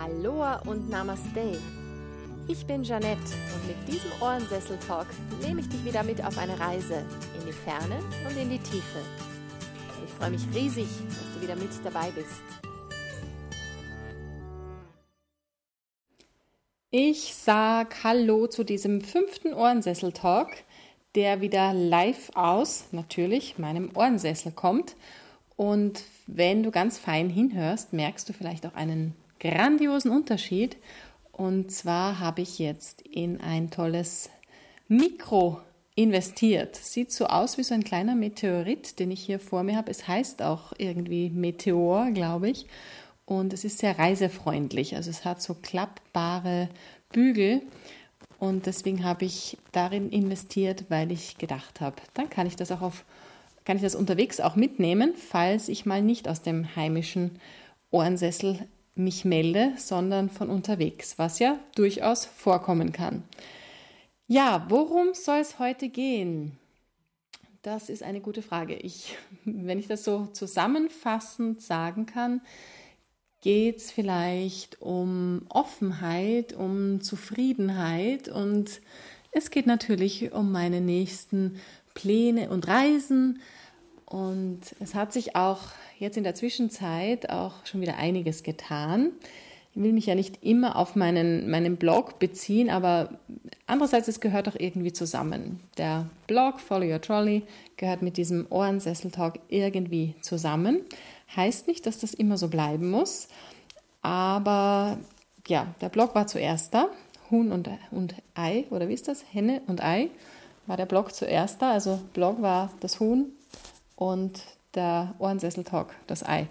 Aloha und Namaste. Ich bin Janette und mit diesem Ohrensessel-Talk nehme ich dich wieder mit auf eine Reise in die Ferne und in die Tiefe. Ich freue mich riesig, dass du wieder mit dabei bist. Ich sag Hallo zu diesem fünften Ohrensessel-Talk, der wieder live aus, natürlich, meinem Ohrensessel kommt. Und wenn du ganz fein hinhörst, merkst du vielleicht auch einen grandiosen Unterschied. Und zwar habe ich jetzt in ein tolles Mikro investiert. Sieht so aus wie so ein kleiner Meteorit, den ich hier vor mir habe. Es heißt auch irgendwie Meteor, glaube ich. Und es ist sehr reisefreundlich. Also es hat so klappbare Bügel. Und deswegen habe ich darin investiert, weil ich gedacht habe, dann kann ich das auch auf, kann ich das unterwegs auch mitnehmen, falls ich mal nicht aus dem heimischen Ohrensessel mich melde, sondern von unterwegs, was ja durchaus vorkommen kann. Ja, worum soll es heute gehen? Das ist eine gute Frage. Ich, wenn ich das so zusammenfassend sagen kann, geht es vielleicht um Offenheit, um Zufriedenheit und es geht natürlich um meine nächsten Pläne und Reisen. Und es hat sich auch jetzt in der Zwischenzeit auch schon wieder einiges getan. Ich will mich ja nicht immer auf meinen, meinen Blog beziehen, aber andererseits, es gehört auch irgendwie zusammen. Der Blog Follow Your Trolley gehört mit diesem Ohrensessel-Talk irgendwie zusammen. Heißt nicht, dass das immer so bleiben muss, aber ja, der Blog war zuerst da. Huhn und, und Ei, oder wie ist das? Henne und Ei war der Blog zuerst da. Also Blog war das Huhn und der Ohrensessel-Talk, das Ei.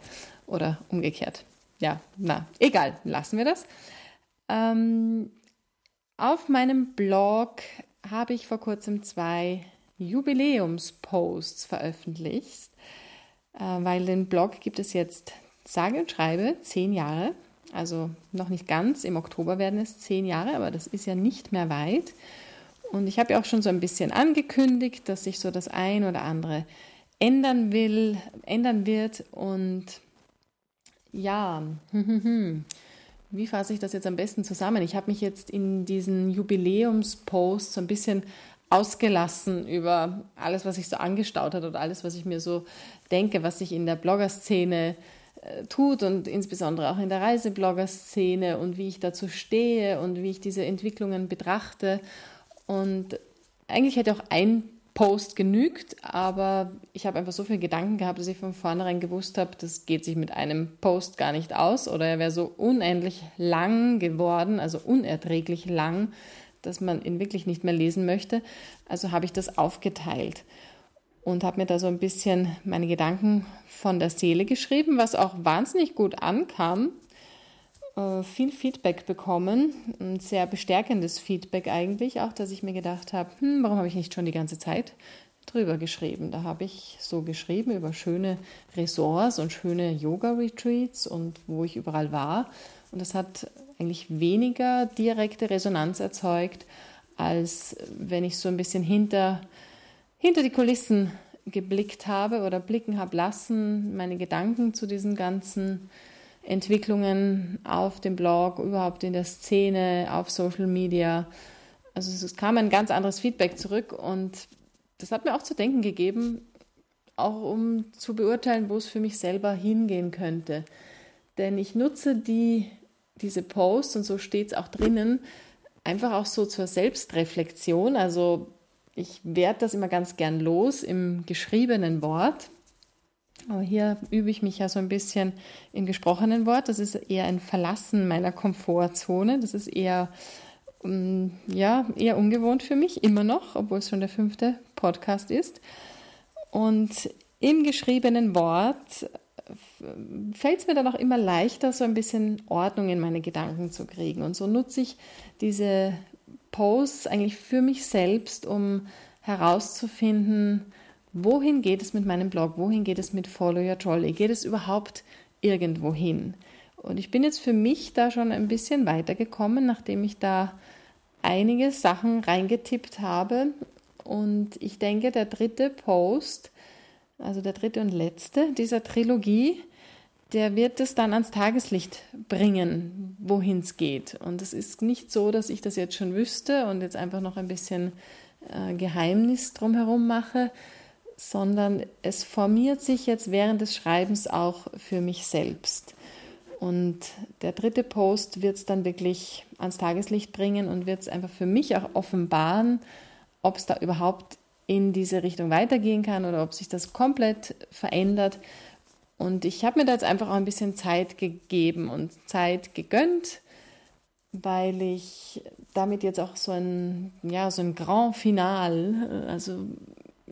Oder umgekehrt. Ja, na, egal, lassen wir das. Ähm, auf meinem Blog habe ich vor kurzem zwei Jubiläumsposts veröffentlicht, äh, weil den Blog gibt es jetzt sage und schreibe zehn Jahre. Also noch nicht ganz, im Oktober werden es zehn Jahre, aber das ist ja nicht mehr weit. Und ich habe ja auch schon so ein bisschen angekündigt, dass sich so das ein oder andere ändern will, ändern wird. Und ja, wie fasse ich das jetzt am besten zusammen? Ich habe mich jetzt in diesen Jubiläumspost so ein bisschen ausgelassen über alles, was sich so angestaut hat oder alles, was ich mir so denke, was sich in der Bloggerszene äh, tut und insbesondere auch in der Reiseblogger-Szene und wie ich dazu stehe und wie ich diese Entwicklungen betrachte. Und eigentlich hätte auch ein Post genügt, aber ich habe einfach so viele Gedanken gehabt, dass ich von vornherein gewusst habe, das geht sich mit einem Post gar nicht aus oder er wäre so unendlich lang geworden, also unerträglich lang, dass man ihn wirklich nicht mehr lesen möchte. Also habe ich das aufgeteilt und habe mir da so ein bisschen meine Gedanken von der Seele geschrieben, was auch wahnsinnig gut ankam viel Feedback bekommen, ein sehr bestärkendes Feedback eigentlich, auch dass ich mir gedacht habe, hm, warum habe ich nicht schon die ganze Zeit drüber geschrieben? Da habe ich so geschrieben über schöne Ressorts und schöne Yoga-Retreats und wo ich überall war. Und das hat eigentlich weniger direkte Resonanz erzeugt, als wenn ich so ein bisschen hinter, hinter die Kulissen geblickt habe oder blicken habe lassen, meine Gedanken zu diesen ganzen Entwicklungen auf dem Blog, überhaupt in der Szene, auf Social Media. Also es kam ein ganz anderes Feedback zurück und das hat mir auch zu denken gegeben, auch um zu beurteilen, wo es für mich selber hingehen könnte. Denn ich nutze die, diese Posts und so steht es auch drinnen, einfach auch so zur Selbstreflexion. Also ich werde das immer ganz gern los im geschriebenen Wort hier übe ich mich ja so ein bisschen im gesprochenen Wort. Das ist eher ein Verlassen meiner Komfortzone. Das ist eher, um, ja, eher ungewohnt für mich, immer noch, obwohl es schon der fünfte Podcast ist. Und im geschriebenen Wort fällt es mir dann auch immer leichter, so ein bisschen Ordnung in meine Gedanken zu kriegen. Und so nutze ich diese Posts eigentlich für mich selbst, um herauszufinden, wohin geht es mit meinem Blog, wohin geht es mit Follow Your Trolley, geht es überhaupt irgendwo hin? Und ich bin jetzt für mich da schon ein bisschen weitergekommen, nachdem ich da einige Sachen reingetippt habe. Und ich denke, der dritte Post, also der dritte und letzte dieser Trilogie, der wird es dann ans Tageslicht bringen, wohin es geht. Und es ist nicht so, dass ich das jetzt schon wüsste und jetzt einfach noch ein bisschen äh, Geheimnis drumherum mache, sondern es formiert sich jetzt während des Schreibens auch für mich selbst. Und der dritte Post wird es dann wirklich ans Tageslicht bringen und wird es einfach für mich auch offenbaren, ob es da überhaupt in diese Richtung weitergehen kann oder ob sich das komplett verändert. Und ich habe mir da jetzt einfach auch ein bisschen Zeit gegeben und Zeit gegönnt, weil ich damit jetzt auch so ein, ja, so ein Grand Final, also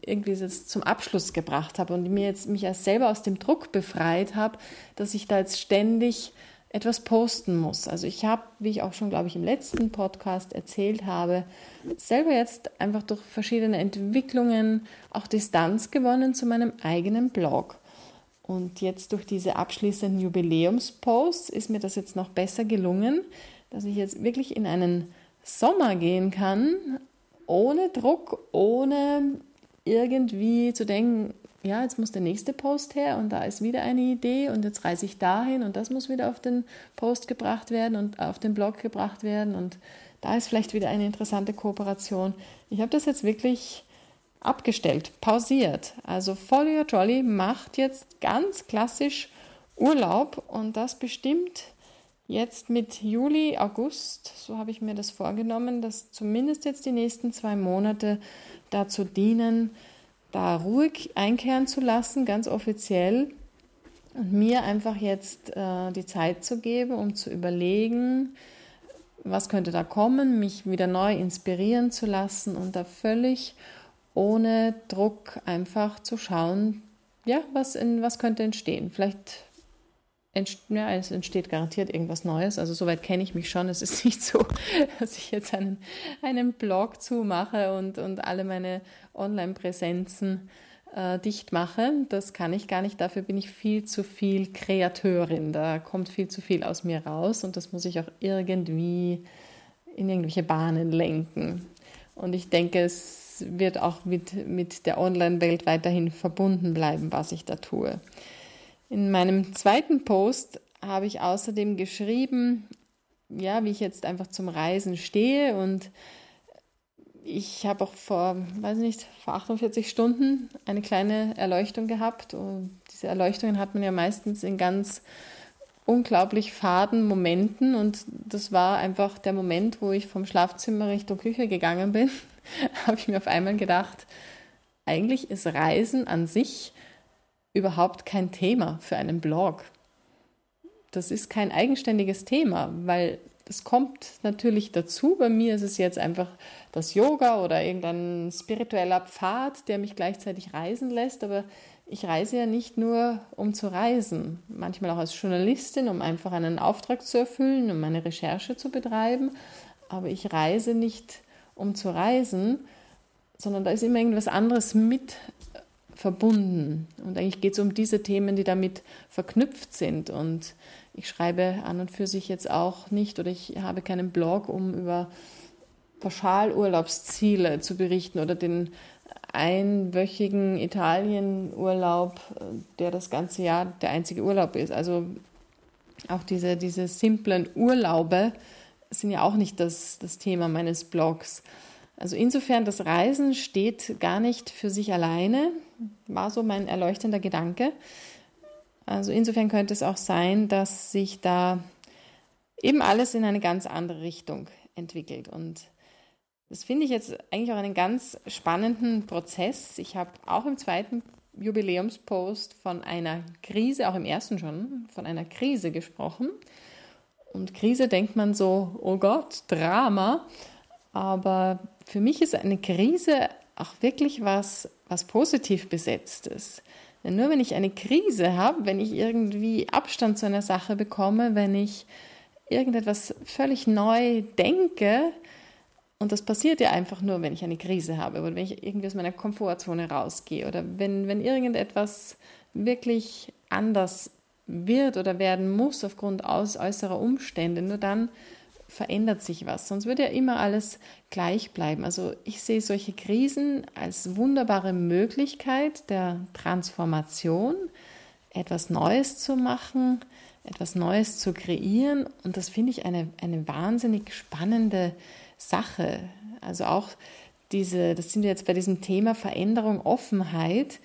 irgendwie jetzt zum Abschluss gebracht habe und mir jetzt mich erst selber aus dem Druck befreit habe, dass ich da jetzt ständig etwas posten muss. Also ich habe, wie ich auch schon, glaube ich, im letzten Podcast erzählt habe, selber jetzt einfach durch verschiedene Entwicklungen auch Distanz gewonnen zu meinem eigenen Blog. Und jetzt durch diese abschließenden Jubiläumsposts ist mir das jetzt noch besser gelungen, dass ich jetzt wirklich in einen Sommer gehen kann, ohne Druck, ohne irgendwie zu denken, ja, jetzt muss der nächste Post her und da ist wieder eine Idee und jetzt reise ich dahin und das muss wieder auf den Post gebracht werden und auf den Blog gebracht werden und da ist vielleicht wieder eine interessante Kooperation. Ich habe das jetzt wirklich abgestellt, pausiert. Also Follow Your Trolley macht jetzt ganz klassisch Urlaub und das bestimmt jetzt mit Juli, August, so habe ich mir das vorgenommen, dass zumindest jetzt die nächsten zwei Monate dazu dienen, da ruhig einkehren zu lassen, ganz offiziell, und mir einfach jetzt äh, die Zeit zu geben, um zu überlegen, was könnte da kommen, mich wieder neu inspirieren zu lassen und da völlig ohne Druck einfach zu schauen, ja, was, in, was könnte entstehen. Vielleicht ja, es entsteht garantiert irgendwas Neues. Also soweit kenne ich mich schon. Es ist nicht so, dass ich jetzt einen, einen Blog zumache und, und alle meine Online-Präsenzen äh, dicht mache. Das kann ich gar nicht. Dafür bin ich viel zu viel Kreateurin. Da kommt viel zu viel aus mir raus und das muss ich auch irgendwie in irgendwelche Bahnen lenken. Und ich denke, es wird auch mit, mit der Online-Welt weiterhin verbunden bleiben, was ich da tue. In meinem zweiten Post habe ich außerdem geschrieben, ja, wie ich jetzt einfach zum Reisen stehe und ich habe auch vor, weiß nicht, vor 48 Stunden eine kleine Erleuchtung gehabt und diese Erleuchtungen hat man ja meistens in ganz unglaublich faden Momenten und das war einfach der Moment, wo ich vom Schlafzimmer Richtung Küche gegangen bin, habe ich mir auf einmal gedacht, eigentlich ist Reisen an sich überhaupt kein Thema für einen Blog. Das ist kein eigenständiges Thema, weil es kommt natürlich dazu. Bei mir ist es jetzt einfach das Yoga oder irgendein spiritueller Pfad, der mich gleichzeitig reisen lässt. Aber ich reise ja nicht nur, um zu reisen. Manchmal auch als Journalistin, um einfach einen Auftrag zu erfüllen, um meine Recherche zu betreiben. Aber ich reise nicht, um zu reisen, sondern da ist immer irgendwas anderes mit verbunden. Und eigentlich geht es um diese Themen, die damit verknüpft sind. Und ich schreibe an und für sich jetzt auch nicht oder ich habe keinen Blog, um über Pauschalurlaubsziele zu berichten oder den einwöchigen Italienurlaub, der das ganze Jahr der einzige Urlaub ist. Also auch diese, diese simplen Urlaube sind ja auch nicht das, das Thema meines Blogs. Also insofern, das Reisen steht gar nicht für sich alleine, war so mein erleuchtender Gedanke. Also insofern könnte es auch sein, dass sich da eben alles in eine ganz andere Richtung entwickelt. Und das finde ich jetzt eigentlich auch einen ganz spannenden Prozess. Ich habe auch im zweiten Jubiläumspost von einer Krise, auch im ersten schon, von einer Krise gesprochen. Und Krise denkt man so, oh Gott, Drama. Aber für mich ist eine Krise auch wirklich was, was positiv besetztes. Denn nur wenn ich eine Krise habe, wenn ich irgendwie Abstand zu einer Sache bekomme, wenn ich irgendetwas völlig neu denke, und das passiert ja einfach nur, wenn ich eine Krise habe oder wenn ich irgendwie aus meiner Komfortzone rausgehe oder wenn, wenn irgendetwas wirklich anders wird oder werden muss aufgrund aus äußerer Umstände, nur dann verändert sich was. Sonst würde ja immer alles gleich bleiben. Also ich sehe solche Krisen als wunderbare Möglichkeit der Transformation, etwas Neues zu machen, etwas Neues zu kreieren. Und das finde ich eine, eine wahnsinnig spannende Sache. Also auch diese, das sind wir jetzt bei diesem Thema Veränderung, Offenheit.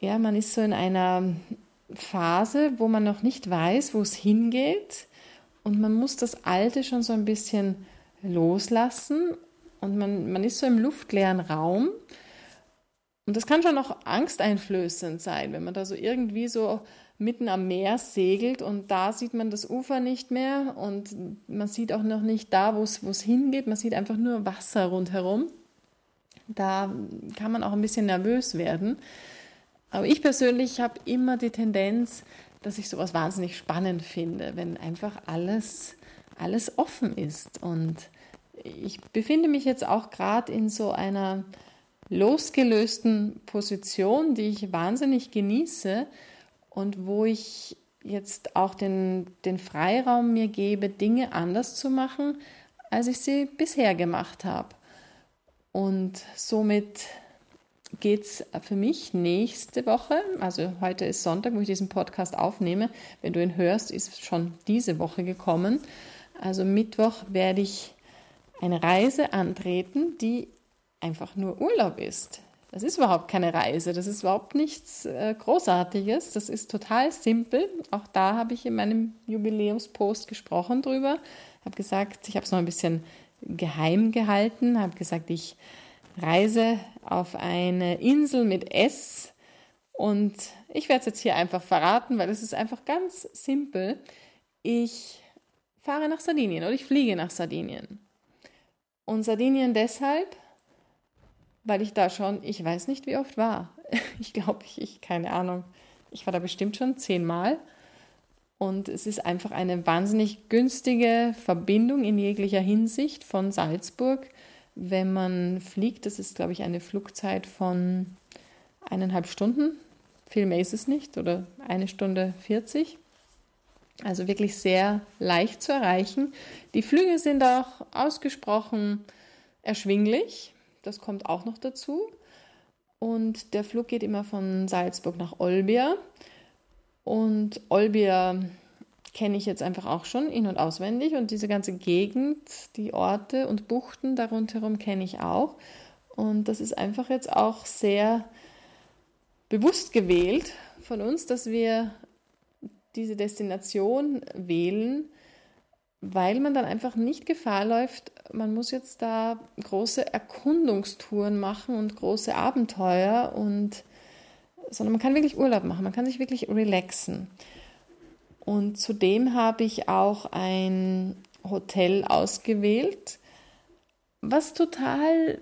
Ja, man ist so in einer Phase, wo man noch nicht weiß, wo es hingeht. Und man muss das Alte schon so ein bisschen loslassen. Und man, man ist so im luftleeren Raum. Und das kann schon auch angsteinflößend sein, wenn man da so irgendwie so mitten am Meer segelt und da sieht man das Ufer nicht mehr und man sieht auch noch nicht da, wo es hingeht. Man sieht einfach nur Wasser rundherum. Da kann man auch ein bisschen nervös werden. Aber ich persönlich habe immer die Tendenz, dass ich sowas wahnsinnig spannend finde, wenn einfach alles, alles offen ist. Und ich befinde mich jetzt auch gerade in so einer losgelösten Position, die ich wahnsinnig genieße und wo ich jetzt auch den, den Freiraum mir gebe, Dinge anders zu machen, als ich sie bisher gemacht habe. Und somit geht es für mich nächste Woche, also heute ist Sonntag, wo ich diesen Podcast aufnehme. Wenn du ihn hörst, ist schon diese Woche gekommen. Also Mittwoch werde ich eine Reise antreten, die einfach nur Urlaub ist. Das ist überhaupt keine Reise, das ist überhaupt nichts äh, Großartiges, das ist total simpel. Auch da habe ich in meinem Jubiläumspost gesprochen drüber, habe gesagt, ich habe es noch ein bisschen geheim gehalten, habe gesagt, ich reise auf eine Insel mit S und ich werde es jetzt hier einfach verraten, weil es ist einfach ganz simpel. Ich fahre nach Sardinien oder ich fliege nach Sardinien. Und Sardinien deshalb, weil ich da schon, ich weiß nicht wie oft war. Ich glaube, ich, ich, keine Ahnung. Ich war da bestimmt schon zehnmal. Und es ist einfach eine wahnsinnig günstige Verbindung in jeglicher Hinsicht von Salzburg, wenn man fliegt. Das ist, glaube ich, eine Flugzeit von eineinhalb Stunden. Viel mehr ist es nicht oder eine Stunde 40. Also wirklich sehr leicht zu erreichen. Die Flüge sind auch ausgesprochen erschwinglich. Das kommt auch noch dazu. Und der Flug geht immer von Salzburg nach Olbia. Und Olbia kenne ich jetzt einfach auch schon in- und auswendig. Und diese ganze Gegend, die Orte und Buchten da rundherum kenne ich auch. Und das ist einfach jetzt auch sehr bewusst gewählt von uns, dass wir diese Destination wählen, weil man dann einfach nicht Gefahr läuft, man muss jetzt da große Erkundungstouren machen und große Abenteuer und sondern man kann wirklich Urlaub machen, man kann sich wirklich relaxen. Und zudem habe ich auch ein Hotel ausgewählt, was total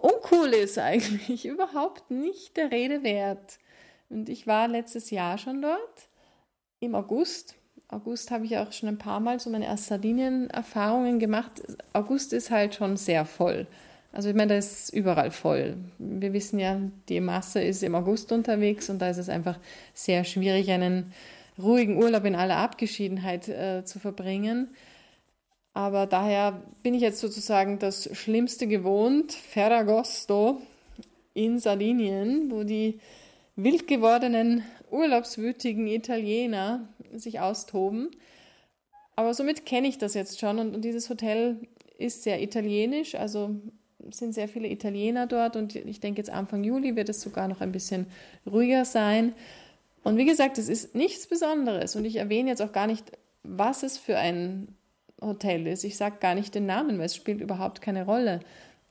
uncool ist eigentlich, überhaupt nicht der Rede wert. Und ich war letztes Jahr schon dort, im August. August habe ich auch schon ein paar Mal so meine Sardinien-Erfahrungen gemacht. August ist halt schon sehr voll. Also ich meine, da ist überall voll. Wir wissen ja, die Masse ist im August unterwegs und da ist es einfach sehr schwierig, einen ruhigen Urlaub in aller Abgeschiedenheit äh, zu verbringen. Aber daher bin ich jetzt sozusagen das Schlimmste gewohnt, Ferragosto in Sardinien, wo die wild gewordenen urlaubswütigen Italiener sich austoben. Aber somit kenne ich das jetzt schon und, und dieses Hotel ist sehr italienisch, also sind sehr viele Italiener dort und ich denke jetzt Anfang Juli wird es sogar noch ein bisschen ruhiger sein. Und wie gesagt, es ist nichts Besonderes und ich erwähne jetzt auch gar nicht, was es für ein Hotel ist. Ich sage gar nicht den Namen, weil es spielt überhaupt keine Rolle.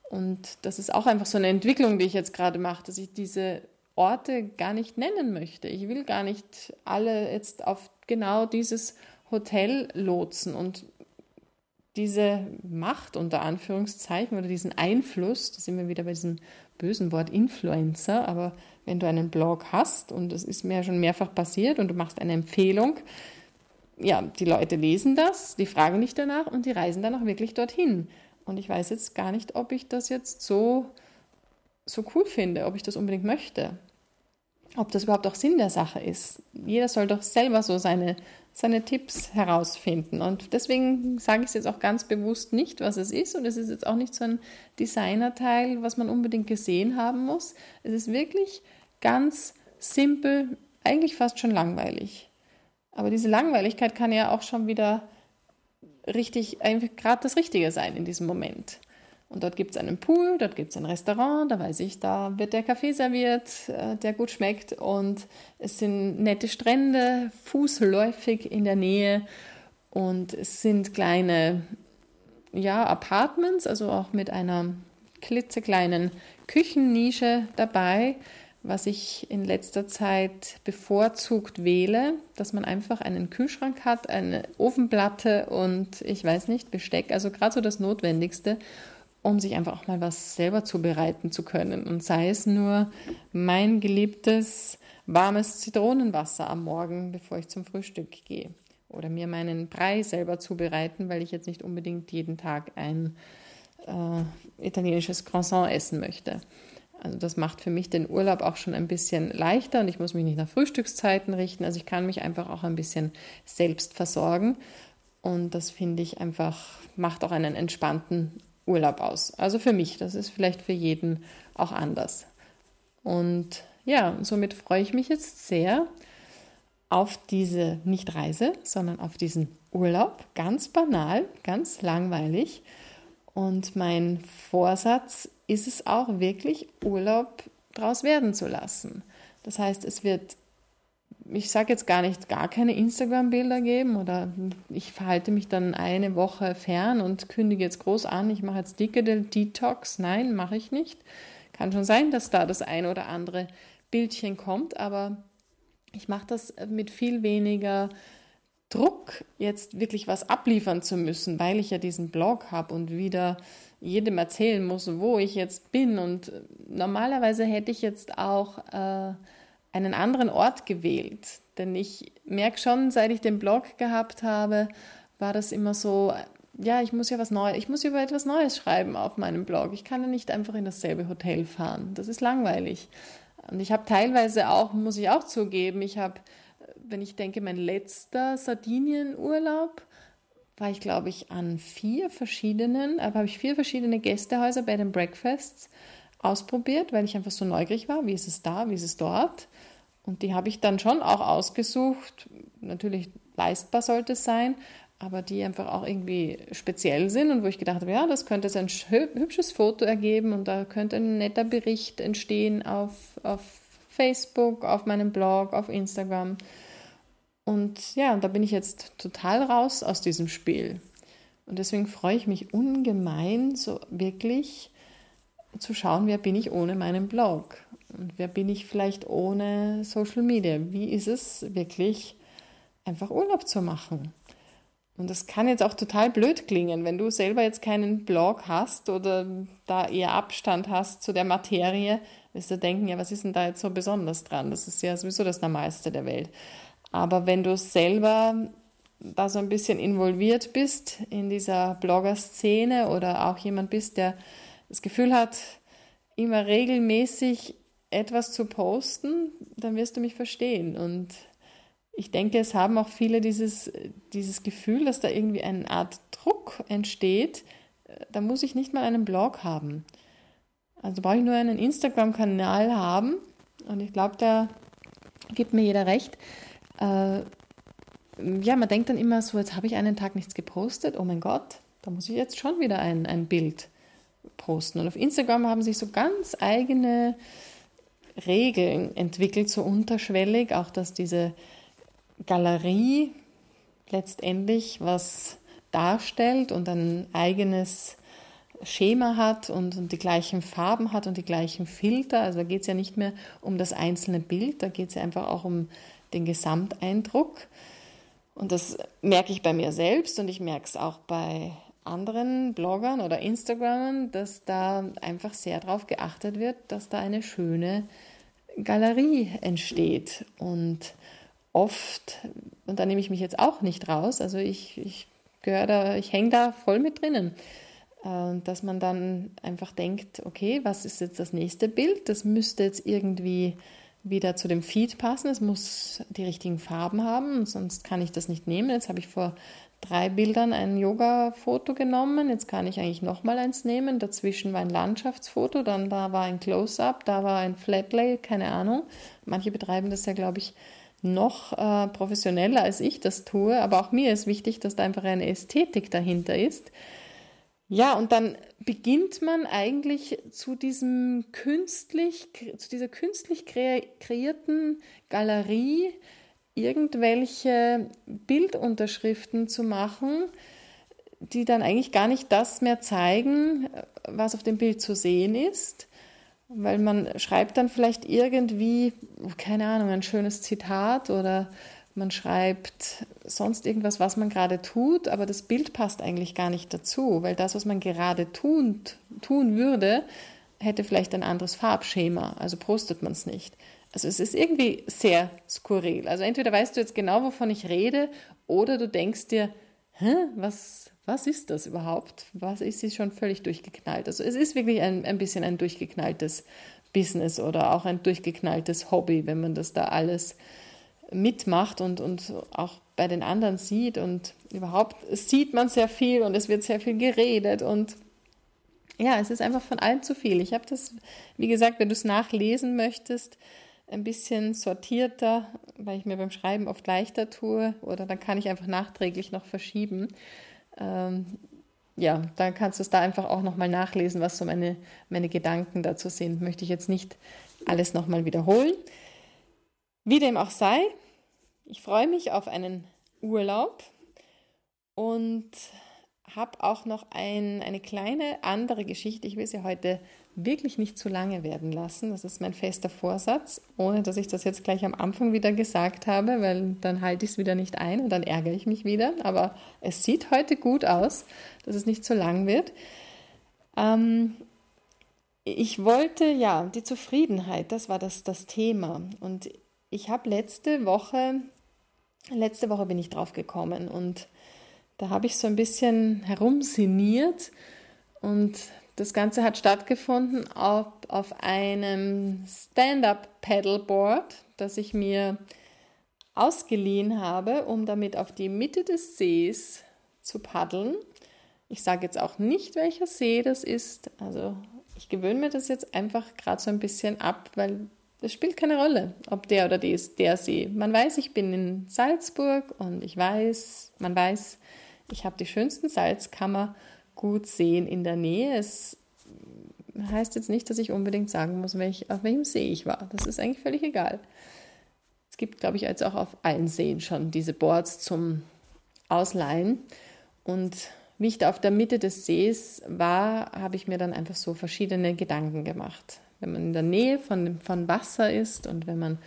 Und das ist auch einfach so eine Entwicklung, die ich jetzt gerade mache, dass ich diese Orte gar nicht nennen möchte. Ich will gar nicht alle jetzt auf genau dieses Hotel lotsen und diese Macht unter Anführungszeichen oder diesen Einfluss, da sind wir wieder bei diesem bösen Wort Influencer, aber wenn du einen Blog hast und das ist mir schon mehrfach passiert und du machst eine Empfehlung, ja, die Leute lesen das, die fragen nicht danach und die reisen dann auch wirklich dorthin. Und ich weiß jetzt gar nicht, ob ich das jetzt so, so cool finde, ob ich das unbedingt möchte. Ob das überhaupt auch Sinn der Sache ist. Jeder soll doch selber so seine seine Tipps herausfinden. Und deswegen sage ich es jetzt auch ganz bewusst nicht, was es ist. Und es ist jetzt auch nicht so ein Designerteil, was man unbedingt gesehen haben muss. Es ist wirklich ganz simpel, eigentlich fast schon langweilig. Aber diese Langweiligkeit kann ja auch schon wieder richtig, einfach gerade das Richtige sein in diesem Moment. Und dort gibt es einen Pool, dort gibt es ein Restaurant, da weiß ich, da wird der Kaffee serviert, äh, der gut schmeckt. Und es sind nette Strände, fußläufig in der Nähe. Und es sind kleine, ja, Apartments, also auch mit einer klitzekleinen Küchennische dabei, was ich in letzter Zeit bevorzugt wähle, dass man einfach einen Kühlschrank hat, eine Ofenplatte und ich weiß nicht, Besteck, also gerade so das Notwendigste um sich einfach auch mal was selber zubereiten zu können. Und sei es nur mein geliebtes warmes Zitronenwasser am Morgen, bevor ich zum Frühstück gehe. Oder mir meinen Brei selber zubereiten, weil ich jetzt nicht unbedingt jeden Tag ein äh, italienisches Croissant essen möchte. Also das macht für mich den Urlaub auch schon ein bisschen leichter und ich muss mich nicht nach Frühstückszeiten richten. Also ich kann mich einfach auch ein bisschen selbst versorgen. Und das finde ich einfach, macht auch einen entspannten Urlaub aus. Also für mich, das ist vielleicht für jeden auch anders. Und ja, somit freue ich mich jetzt sehr auf diese nicht Reise, sondern auf diesen Urlaub. Ganz banal, ganz langweilig. Und mein Vorsatz ist es auch wirklich, Urlaub draus werden zu lassen. Das heißt, es wird ich sage jetzt gar nicht, gar keine Instagram-Bilder geben oder ich verhalte mich dann eine Woche fern und kündige jetzt groß an, ich mache jetzt Digital Detox. Nein, mache ich nicht. Kann schon sein, dass da das ein oder andere Bildchen kommt, aber ich mache das mit viel weniger Druck, jetzt wirklich was abliefern zu müssen, weil ich ja diesen Blog habe und wieder jedem erzählen muss, wo ich jetzt bin. Und normalerweise hätte ich jetzt auch äh, einen anderen Ort gewählt. Denn ich merke schon, seit ich den Blog gehabt habe, war das immer so, ja, ich muss ja was Neues, ich muss über etwas Neues schreiben auf meinem Blog. Ich kann ja nicht einfach in dasselbe Hotel fahren. Das ist langweilig. Und ich habe teilweise auch, muss ich auch zugeben, ich habe, wenn ich denke, mein letzter Sardinienurlaub, war ich, glaube ich, an vier verschiedenen, aber habe ich vier verschiedene Gästehäuser bei den Breakfasts ausprobiert, weil ich einfach so neugierig war, wie ist es da, wie ist es dort. Und die habe ich dann schon auch ausgesucht. Natürlich leistbar sollte es sein, aber die einfach auch irgendwie speziell sind und wo ich gedacht habe, ja, das könnte jetzt ein hübsches Foto ergeben und da könnte ein netter Bericht entstehen auf, auf Facebook, auf meinem Blog, auf Instagram. Und ja, da bin ich jetzt total raus aus diesem Spiel. Und deswegen freue ich mich ungemein, so wirklich zu schauen, wer bin ich ohne meinen Blog und wer bin ich vielleicht ohne Social Media. Wie ist es wirklich, einfach Urlaub zu machen? Und das kann jetzt auch total blöd klingen, wenn du selber jetzt keinen Blog hast oder da eher Abstand hast zu der Materie, wirst du denken, ja, was ist denn da jetzt so besonders dran? Das ist ja sowieso das Normalste der Welt. Aber wenn du selber da so ein bisschen involviert bist in dieser Blogger-Szene oder auch jemand bist, der das Gefühl hat, immer regelmäßig etwas zu posten, dann wirst du mich verstehen. Und ich denke, es haben auch viele dieses, dieses Gefühl, dass da irgendwie eine Art Druck entsteht. Da muss ich nicht mal einen Blog haben. Also brauche ich nur einen Instagram-Kanal haben. Und ich glaube, da gibt mir jeder recht. Äh, ja, man denkt dann immer so, jetzt habe ich einen Tag nichts gepostet. Oh mein Gott, da muss ich jetzt schon wieder ein, ein Bild posten. Und auf Instagram haben sich so ganz eigene Regeln entwickelt, so unterschwellig, auch dass diese Galerie letztendlich was darstellt und ein eigenes Schema hat und, und, die gleichen Farben hat und die gleichen Filter. Also da geht es ja nicht mehr um das einzelne Bild, da geht es ja einfach auch um den Gesamteindruck. Und das merke ich bei mir selbst und ich merke es auch bei anderen Bloggern oder Instagramern, dass da einfach sehr darauf geachtet wird, dass da eine schöne Galerie entsteht. Und oft, und da nehme ich mich jetzt auch nicht raus, also ich, ich gehöre da, ich hänge da voll mit drinnen, äh, dass man dann einfach denkt, okay, was ist jetzt das nächste Bild? Das müsste jetzt irgendwie wieder zu dem Feed passen. Es muss die richtigen Farben haben, sonst kann ich das nicht nehmen. Jetzt habe ich vor drei Bildern ein Yoga-Foto genommen. Jetzt kann ich eigentlich nochmal eins nehmen. Dazwischen war ein Landschaftsfoto, dann da war ein Close-up, da war ein Flatlay, keine Ahnung. Manche betreiben das ja, glaube ich, noch äh, professioneller als ich das tue, aber auch mir ist wichtig, dass da einfach eine Ästhetik dahinter ist. Ja, und dann beginnt man eigentlich zu diesem künstlich, zu dieser künstlich kreierten Galerie irgendwelche Bildunterschriften zu machen, die dann eigentlich gar nicht das mehr zeigen, was auf dem Bild zu sehen ist, weil man schreibt dann vielleicht irgendwie, keine Ahnung, ein schönes Zitat oder man schreibt sonst irgendwas, was man gerade tut, aber das Bild passt eigentlich gar nicht dazu, weil das, was man gerade tun, tun würde, hätte vielleicht ein anderes Farbschema, also postet man es nicht. Also es ist irgendwie sehr skurril. Also entweder weißt du jetzt genau, wovon ich rede, oder du denkst dir, Hä, was, was ist das überhaupt? Was ist sie schon völlig durchgeknallt? Also es ist wirklich ein, ein bisschen ein durchgeknalltes Business oder auch ein durchgeknalltes Hobby, wenn man das da alles mitmacht und, und auch bei den anderen sieht. Und überhaupt sieht man sehr viel und es wird sehr viel geredet und ja, es ist einfach von allem zu viel. Ich habe das, wie gesagt, wenn du es nachlesen möchtest, ein bisschen sortierter, weil ich mir beim Schreiben oft leichter tue oder dann kann ich einfach nachträglich noch verschieben. Ähm, ja, dann kannst du es da einfach auch nochmal nachlesen, was so meine, meine Gedanken dazu sind. Möchte ich jetzt nicht alles nochmal wiederholen. Wie dem auch sei, ich freue mich auf einen Urlaub und habe auch noch ein, eine kleine andere Geschichte. Ich will sie heute wirklich nicht zu lange werden lassen. Das ist mein fester Vorsatz, ohne dass ich das jetzt gleich am Anfang wieder gesagt habe, weil dann halte ich es wieder nicht ein und dann ärgere ich mich wieder. Aber es sieht heute gut aus, dass es nicht zu lang wird. Ähm, ich wollte, ja, die Zufriedenheit, das war das, das Thema. Und ich habe letzte Woche, letzte Woche bin ich drauf gekommen und da habe ich so ein bisschen herumsiniert und das Ganze hat stattgefunden auf, auf einem Stand-up-Paddleboard, das ich mir ausgeliehen habe, um damit auf die Mitte des Sees zu paddeln. Ich sage jetzt auch nicht, welcher See das ist. Also ich gewöhne mir das jetzt einfach gerade so ein bisschen ab, weil es spielt keine Rolle, ob der oder die ist der See. Man weiß, ich bin in Salzburg und ich weiß, man weiß, ich habe die schönsten Salzkammer gut sehen in der Nähe. Es heißt jetzt nicht, dass ich unbedingt sagen muss, welch, auf welchem See ich war. Das ist eigentlich völlig egal. Es gibt, glaube ich, jetzt auch auf allen Seen schon diese Boards zum Ausleihen. Und wie ich da auf der Mitte des Sees war, habe ich mir dann einfach so verschiedene Gedanken gemacht. Wenn man in der Nähe von, von Wasser ist und wenn man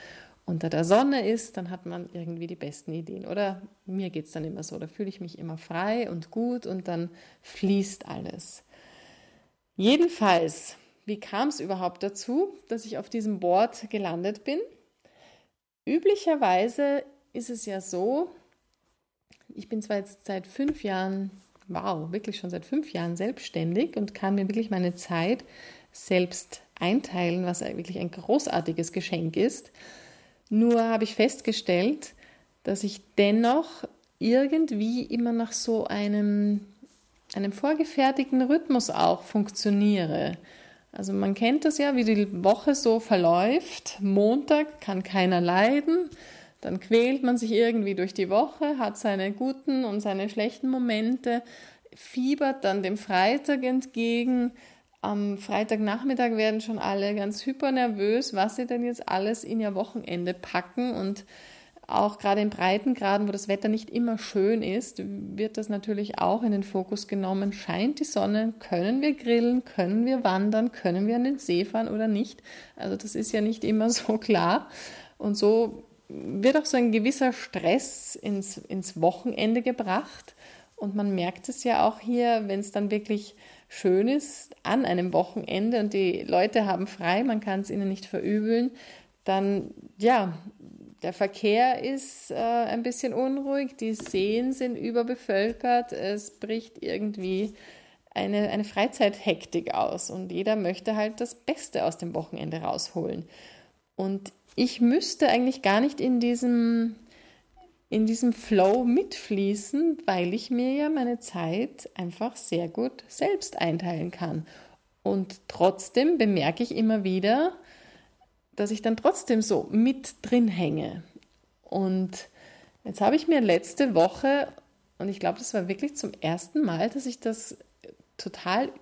unter der Sonne ist, dann hat man irgendwie die besten Ideen. Oder mir geht es dann immer so, da fühle ich mich immer frei und gut und dann fließt alles. Jedenfalls, wie kam es überhaupt dazu, dass ich auf diesem Board gelandet bin? Üblicherweise ist es ja so, ich bin zwar jetzt seit fünf Jahren, wow, wirklich schon seit fünf Jahren selbstständig und kann mir wirklich meine Zeit selbst einteilen, was wirklich ein großartiges Geschenk ist. Nur habe ich festgestellt, dass ich dennoch irgendwie immer nach so einem, einem vorgefertigten Rhythmus auch funktioniere. Also man kennt das ja, wie die Woche so verläuft. Montag kann keiner leiden. Dann quält man sich irgendwie durch die Woche, hat seine guten und seine schlechten Momente, fiebert dann dem Freitag entgegen, am Freitagnachmittag werden schon alle ganz hyper nervös, was sie denn jetzt alles in ihr Wochenende packen. Und auch gerade in Breitengraden, wo das Wetter nicht immer schön ist, wird das natürlich auch in den Fokus genommen. Scheint die Sonne? Können wir grillen? Können wir wandern? Können wir an den See fahren oder nicht? Also das ist ja nicht immer so klar. Und so wird auch so ein gewisser Stress ins, ins Wochenende gebracht. Und man merkt es ja auch hier, wenn es dann wirklich schön ist an einem Wochenende und die Leute haben frei, man kann es ihnen nicht verübeln, dann ja, der Verkehr ist äh, ein bisschen unruhig, die Seen sind überbevölkert, es bricht irgendwie eine, eine Freizeithektik aus und jeder möchte halt das Beste aus dem Wochenende rausholen. Und ich müsste eigentlich gar nicht in diesem in diesem Flow mitfließen, weil ich mir ja meine Zeit einfach sehr gut selbst einteilen kann. Und trotzdem bemerke ich immer wieder, dass ich dann trotzdem so mit drin hänge. Und jetzt habe ich mir letzte Woche, und ich glaube, das war wirklich zum ersten Mal, dass ich das total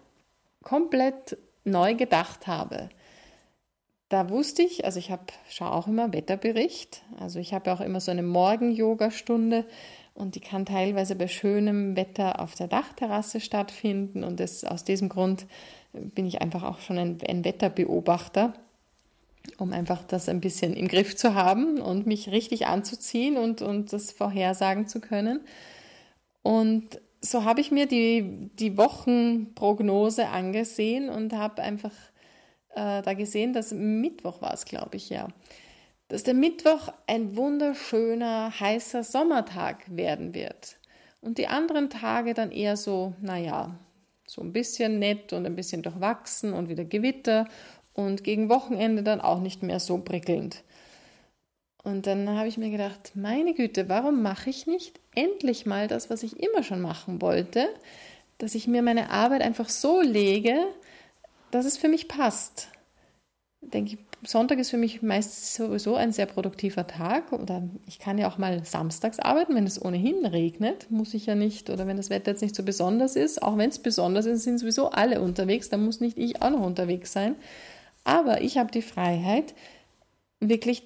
komplett neu gedacht habe. Da wusste ich, also ich habe schaue auch immer Wetterbericht, also ich habe auch immer so eine Morgen-Yoga-Stunde und die kann teilweise bei schönem Wetter auf der Dachterrasse stattfinden und das, aus diesem Grund bin ich einfach auch schon ein, ein Wetterbeobachter, um einfach das ein bisschen im Griff zu haben und mich richtig anzuziehen und, und das vorhersagen zu können. Und so habe ich mir die, die Wochenprognose angesehen und habe einfach äh, da gesehen, dass Mittwoch war es, glaube ich, ja, dass der Mittwoch ein wunderschöner, heißer Sommertag werden wird. Und die anderen Tage dann eher so, naja, so ein bisschen nett und ein bisschen durchwachsen und wieder Gewitter und gegen Wochenende dann auch nicht mehr so prickelnd. Und dann habe ich mir gedacht, meine Güte, warum mache ich nicht endlich mal das, was ich immer schon machen wollte, dass ich mir meine Arbeit einfach so lege, dass es für mich passt. Denke ich, Sonntag ist für mich meist sowieso ein sehr produktiver Tag oder ich kann ja auch mal samstags arbeiten, wenn es ohnehin regnet, muss ich ja nicht oder wenn das Wetter jetzt nicht so besonders ist, auch wenn es besonders ist, sind sowieso alle unterwegs, dann muss nicht ich auch noch unterwegs sein. Aber ich habe die Freiheit, wirklich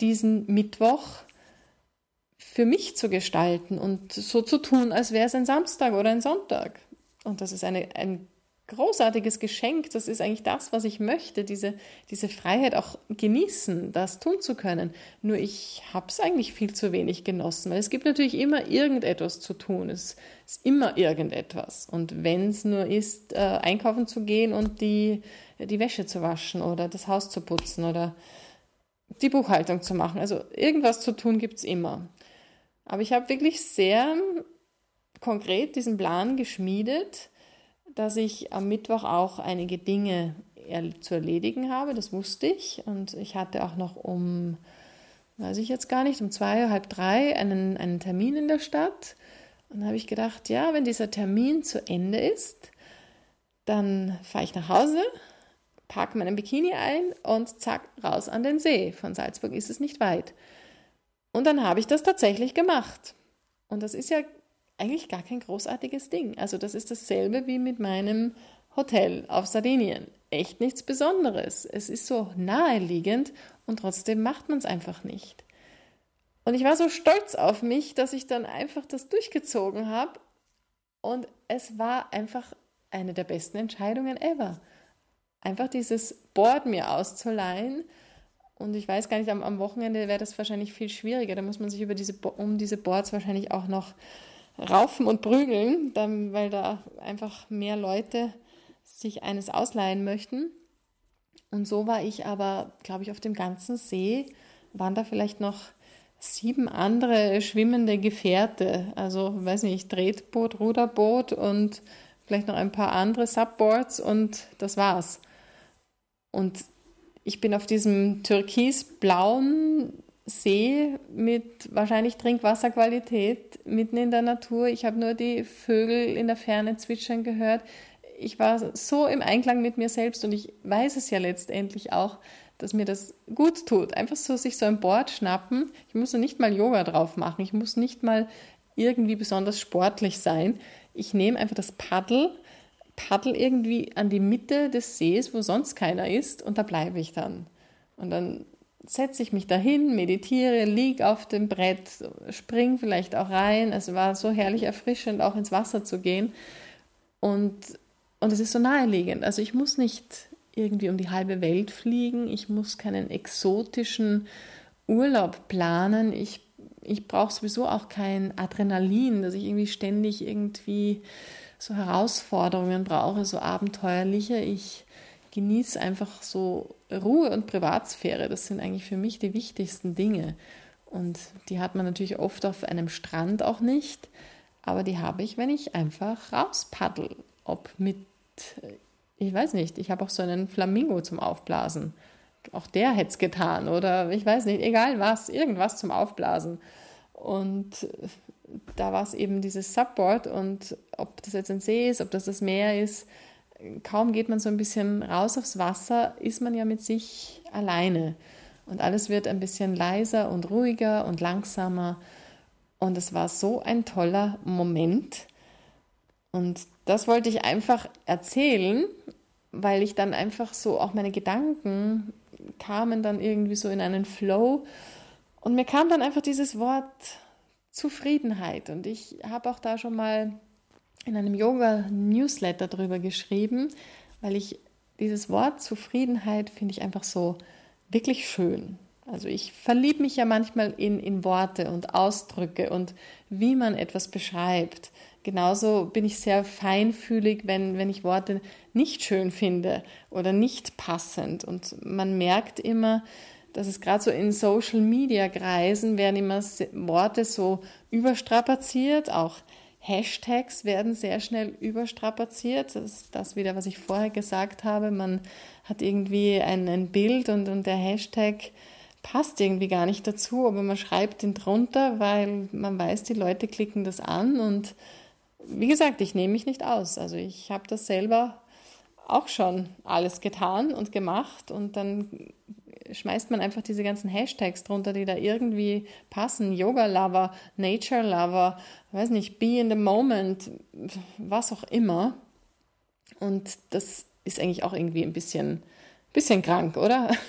diesen Mittwoch für mich zu gestalten und so zu tun, als wäre es ein Samstag oder ein Sonntag. Und das ist eine, ein großartiges Geschenk. Das ist eigentlich das, was ich möchte, diese, diese Freiheit auch genießen, das tun zu können. Nur ich habe es eigentlich viel zu wenig genossen, weil es gibt natürlich immer irgendetwas zu tun. Es ist immer irgendetwas. Und wenn es nur ist, äh, einkaufen zu gehen und die, die Wäsche zu waschen oder das Haus zu putzen oder die Buchhaltung zu machen. Also irgendwas zu tun gibt es immer. Aber ich habe wirklich sehr konkret diesen Plan geschmiedet, dass ich am Mittwoch auch einige Dinge zu erledigen habe. Das wusste ich. Und ich hatte auch noch um, weiß ich jetzt gar nicht, um zwei, halb drei einen, einen Termin in der Stadt. Und da habe ich gedacht, ja, wenn dieser Termin zu Ende ist, dann fahre ich nach Hause, packe meinen Bikini ein und zack, raus an den See. Von Salzburg ist es nicht weit. Und dann habe ich das tatsächlich gemacht. Und das ist ja eigentlich gar kein großartiges Ding. Also das ist dasselbe wie mit meinem Hotel auf Sardinien. Echt nichts Besonderes. Es ist so naheliegend und trotzdem macht man es einfach nicht. Und ich war so stolz auf mich, dass ich dann einfach das durchgezogen habe. Und es war einfach eine der besten Entscheidungen ever einfach dieses Board mir auszuleihen. Und ich weiß gar nicht, am, am Wochenende wäre das wahrscheinlich viel schwieriger. Da muss man sich über diese, um diese Boards wahrscheinlich auch noch raufen und prügeln, dann, weil da einfach mehr Leute sich eines ausleihen möchten. Und so war ich aber, glaube ich, auf dem ganzen See, waren da vielleicht noch sieben andere schwimmende Gefährte. Also, weiß nicht, Tretboot, Ruderboot und vielleicht noch ein paar andere Subboards und das war's. Und ich bin auf diesem türkisblauen See mit wahrscheinlich Trinkwasserqualität mitten in der Natur. Ich habe nur die Vögel in der Ferne zwitschern gehört. Ich war so im Einklang mit mir selbst und ich weiß es ja letztendlich auch, dass mir das gut tut. Einfach so sich so ein Board schnappen. Ich muss nicht mal Yoga drauf machen. Ich muss nicht mal irgendwie besonders sportlich sein. Ich nehme einfach das Paddel paddel irgendwie an die Mitte des Sees, wo sonst keiner ist, und da bleibe ich dann. Und dann setze ich mich dahin, meditiere, liege auf dem Brett, spring vielleicht auch rein. Es war so herrlich erfrischend, auch ins Wasser zu gehen. Und, und es ist so naheliegend. Also ich muss nicht irgendwie um die halbe Welt fliegen. Ich muss keinen exotischen Urlaub planen. Ich, ich brauche sowieso auch kein Adrenalin, dass ich irgendwie ständig irgendwie so Herausforderungen brauche, so abenteuerliche. Ich genieße einfach so Ruhe und Privatsphäre. Das sind eigentlich für mich die wichtigsten Dinge. Und die hat man natürlich oft auf einem Strand auch nicht, aber die habe ich, wenn ich einfach rauspaddel. Ob mit, ich weiß nicht, ich habe auch so einen Flamingo zum Aufblasen. Auch der hätte es getan oder ich weiß nicht, egal was, irgendwas zum Aufblasen. Und da war es eben dieses Subboard und ob das jetzt ein See ist, ob das das Meer ist, kaum geht man so ein bisschen raus aufs Wasser, ist man ja mit sich alleine. und alles wird ein bisschen leiser und ruhiger und langsamer. Und es war so ein toller Moment. Und das wollte ich einfach erzählen, weil ich dann einfach so auch meine Gedanken kamen dann irgendwie so in einen Flow. Und mir kam dann einfach dieses Wort Zufriedenheit. Und ich habe auch da schon mal in einem Yoga-Newsletter drüber geschrieben, weil ich dieses Wort Zufriedenheit finde ich einfach so wirklich schön. Also ich verliebe mich ja manchmal in, in Worte und Ausdrücke und wie man etwas beschreibt. Genauso bin ich sehr feinfühlig, wenn, wenn ich Worte nicht schön finde oder nicht passend. Und man merkt immer, dass es gerade so in Social Media Kreisen werden immer Worte so überstrapaziert, auch Hashtags werden sehr schnell überstrapaziert. Das ist das wieder, was ich vorher gesagt habe. Man hat irgendwie ein, ein Bild und, und der Hashtag passt irgendwie gar nicht dazu, aber man schreibt ihn drunter, weil man weiß, die Leute klicken das an und wie gesagt, ich nehme mich nicht aus. Also ich habe das selber auch schon alles getan und gemacht und dann schmeißt man einfach diese ganzen Hashtags drunter, die da irgendwie passen. Yoga-Lover, Nature-Lover, weiß nicht, Be in the Moment, was auch immer. Und das ist eigentlich auch irgendwie ein bisschen, bisschen krank, oder?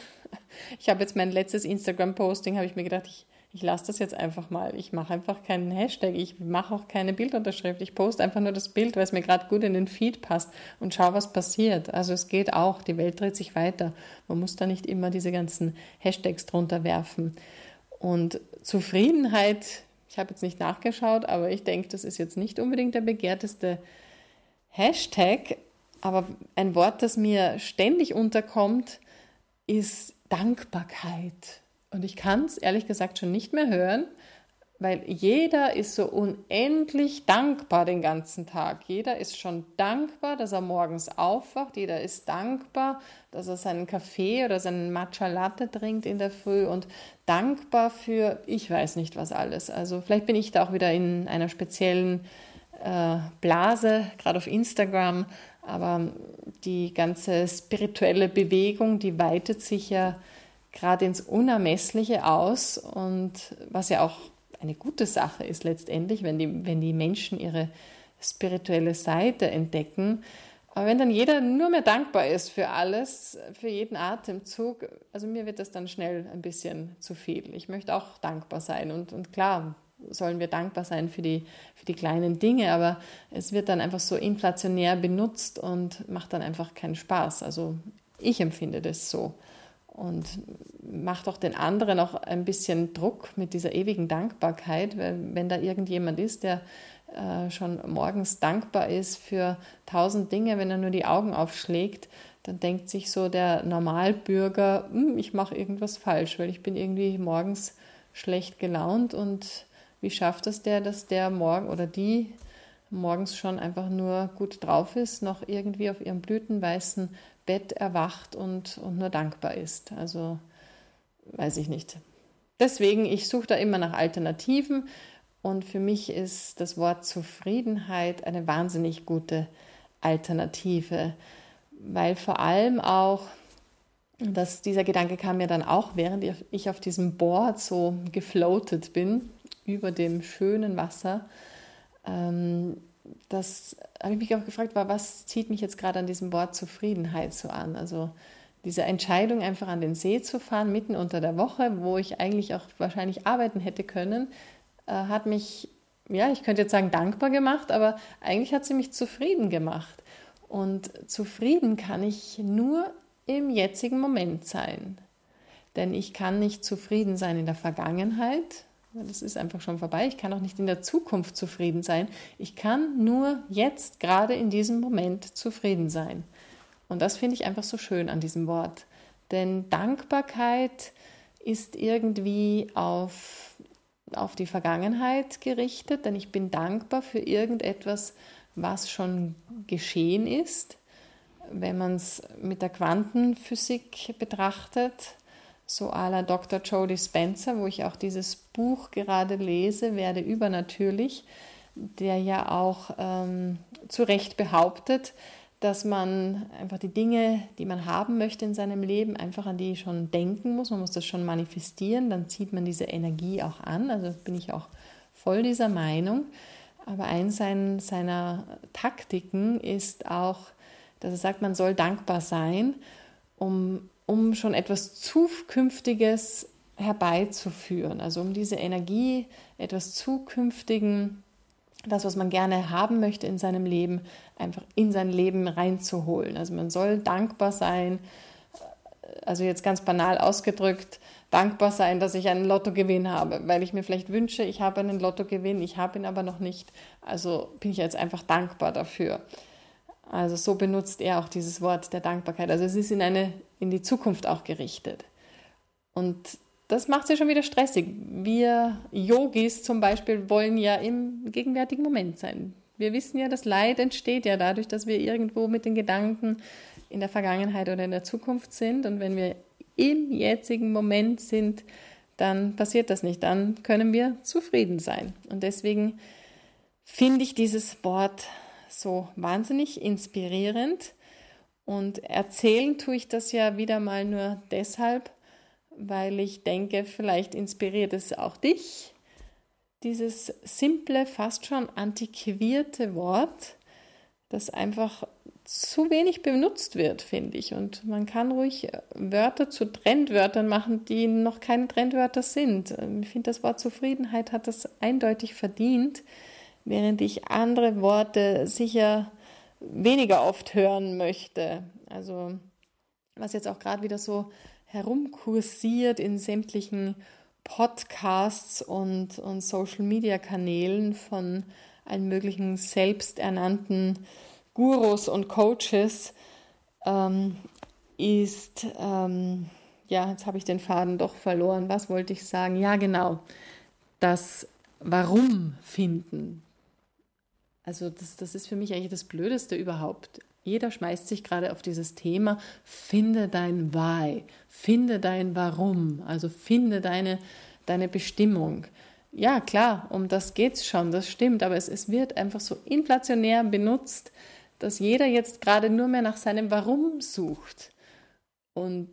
Ich habe jetzt mein letztes Instagram-Posting, habe ich mir gedacht, ich ich lasse das jetzt einfach mal. Ich mache einfach keinen Hashtag, ich mache auch keine Bildunterschrift. Ich poste einfach nur das Bild, weil es mir gerade gut in den Feed passt und schaue, was passiert. Also es geht auch, die Welt dreht sich weiter. Man muss da nicht immer diese ganzen Hashtags drunter werfen. Und Zufriedenheit, ich habe jetzt nicht nachgeschaut, aber ich denke, das ist jetzt nicht unbedingt der begehrteste Hashtag. Aber ein Wort, das mir ständig unterkommt, ist Dankbarkeit. Und ich kann es ehrlich gesagt schon nicht mehr hören, weil jeder ist so unendlich dankbar den ganzen Tag. Jeder ist schon dankbar, dass er morgens aufwacht. Jeder ist dankbar, dass er seinen Kaffee oder seinen Matcha Latte trinkt in der Früh und dankbar für ich weiß nicht was alles. Also vielleicht bin ich da auch wieder in einer speziellen äh, Blase, gerade auf Instagram. Aber die ganze spirituelle Bewegung, die weitet sich ja gerade ins Unermessliche aus und was ja auch eine gute Sache ist letztendlich, wenn die, wenn die Menschen ihre spirituelle Seite entdecken. Aber wenn dann jeder nur mehr dankbar ist für alles, für jeden Atemzug, also mir wird das dann schnell ein bisschen zu viel. Ich möchte auch dankbar sein und, und klar sollen wir dankbar sein für die, für die kleinen Dinge, aber es wird dann einfach so inflationär benutzt und macht dann einfach keinen Spaß. Also ich empfinde das so und macht auch den anderen auch ein bisschen Druck mit dieser ewigen Dankbarkeit, weil wenn da irgendjemand ist, der äh, schon morgens dankbar ist für tausend Dinge, wenn er nur die Augen aufschlägt, dann denkt sich so der Normalbürger, hm, ich mache irgendwas falsch, weil ich bin irgendwie morgens schlecht gelaunt. Und wie schafft es der, dass der morgen oder die morgens schon einfach nur gut drauf ist, noch irgendwie auf ihrem blütenweißen Bett erwacht und, und nur dankbar ist. Also weiß ich nicht. Deswegen, ich suche da immer nach Alternativen und für mich ist das Wort Zufriedenheit eine wahnsinnig gute Alternative, weil vor allem auch, dass dieser Gedanke kam mir dann auch, während ich auf diesem Board so gefloatet bin über dem schönen Wasser, ähm, das habe ich mich auch gefragt, war, was zieht mich jetzt gerade an diesem Wort Zufriedenheit so an? Also diese Entscheidung, einfach an den See zu fahren, mitten unter der Woche, wo ich eigentlich auch wahrscheinlich arbeiten hätte können, äh, hat mich, ja, ich könnte jetzt sagen, dankbar gemacht, aber eigentlich hat sie mich zufrieden gemacht. Und zufrieden kann ich nur im jetzigen Moment sein. Denn ich kann nicht zufrieden sein in der Vergangenheit, das ist einfach schon vorbei. Ich kann auch nicht in der Zukunft zufrieden sein. Ich kann nur jetzt, gerade in diesem Moment, zufrieden sein. Und das finde ich einfach so schön an diesem Wort. Denn Dankbarkeit ist irgendwie auf, auf die Vergangenheit gerichtet, denn ich bin dankbar für irgendetwas, was schon geschehen ist. Wenn man es mit der Quantenphysik betrachtet, so à la Dr. Jodie Spencer, wo ich auch dieses Buch gerade lese, werde übernatürlich, der ja auch ähm, zu Recht behauptet, dass man einfach die Dinge, die man haben möchte in seinem Leben, einfach an die schon denken muss. Man muss das schon manifestieren, dann zieht man diese Energie auch an. Also bin ich auch voll dieser Meinung. Aber eins seiner Taktiken ist auch, dass er sagt, man soll dankbar sein, um, um schon etwas Zukünftiges herbeizuführen. Also um diese Energie etwas Zukünftigen das, was man gerne haben möchte in seinem Leben, einfach in sein Leben reinzuholen. Also man soll dankbar sein, also jetzt ganz banal ausgedrückt, dankbar sein, dass ich einen Lottogewinn habe, weil ich mir vielleicht wünsche, ich habe einen Lottogewinn, ich habe ihn aber noch nicht. Also bin ich jetzt einfach dankbar dafür. Also so benutzt er auch dieses Wort der Dankbarkeit. Also es ist in eine in die Zukunft auch gerichtet. Und das macht es ja schon wieder stressig. Wir Yogis zum Beispiel wollen ja im gegenwärtigen Moment sein. Wir wissen ja, das Leid entsteht ja dadurch, dass wir irgendwo mit den Gedanken in der Vergangenheit oder in der Zukunft sind. Und wenn wir im jetzigen Moment sind, dann passiert das nicht. Dann können wir zufrieden sein. Und deswegen finde ich dieses Wort so wahnsinnig inspirierend. Und erzählen tue ich das ja wieder mal nur deshalb, weil ich denke, vielleicht inspiriert es auch dich. Dieses simple, fast schon antiquierte Wort, das einfach zu wenig benutzt wird, finde ich. Und man kann ruhig Wörter zu Trendwörtern machen, die noch keine Trendwörter sind. Ich finde, das Wort Zufriedenheit hat das eindeutig verdient, während ich andere Worte sicher weniger oft hören möchte. Also was jetzt auch gerade wieder so herumkursiert in sämtlichen Podcasts und, und Social-Media-Kanälen von allen möglichen selbsternannten Gurus und Coaches, ähm, ist, ähm, ja, jetzt habe ich den Faden doch verloren. Was wollte ich sagen? Ja, genau, das Warum finden. Also das, das ist für mich eigentlich das Blödeste überhaupt. Jeder schmeißt sich gerade auf dieses Thema, finde dein Why, finde dein Warum, also finde deine, deine Bestimmung. Ja, klar, um das geht es schon, das stimmt, aber es, es wird einfach so inflationär benutzt, dass jeder jetzt gerade nur mehr nach seinem Warum sucht. Und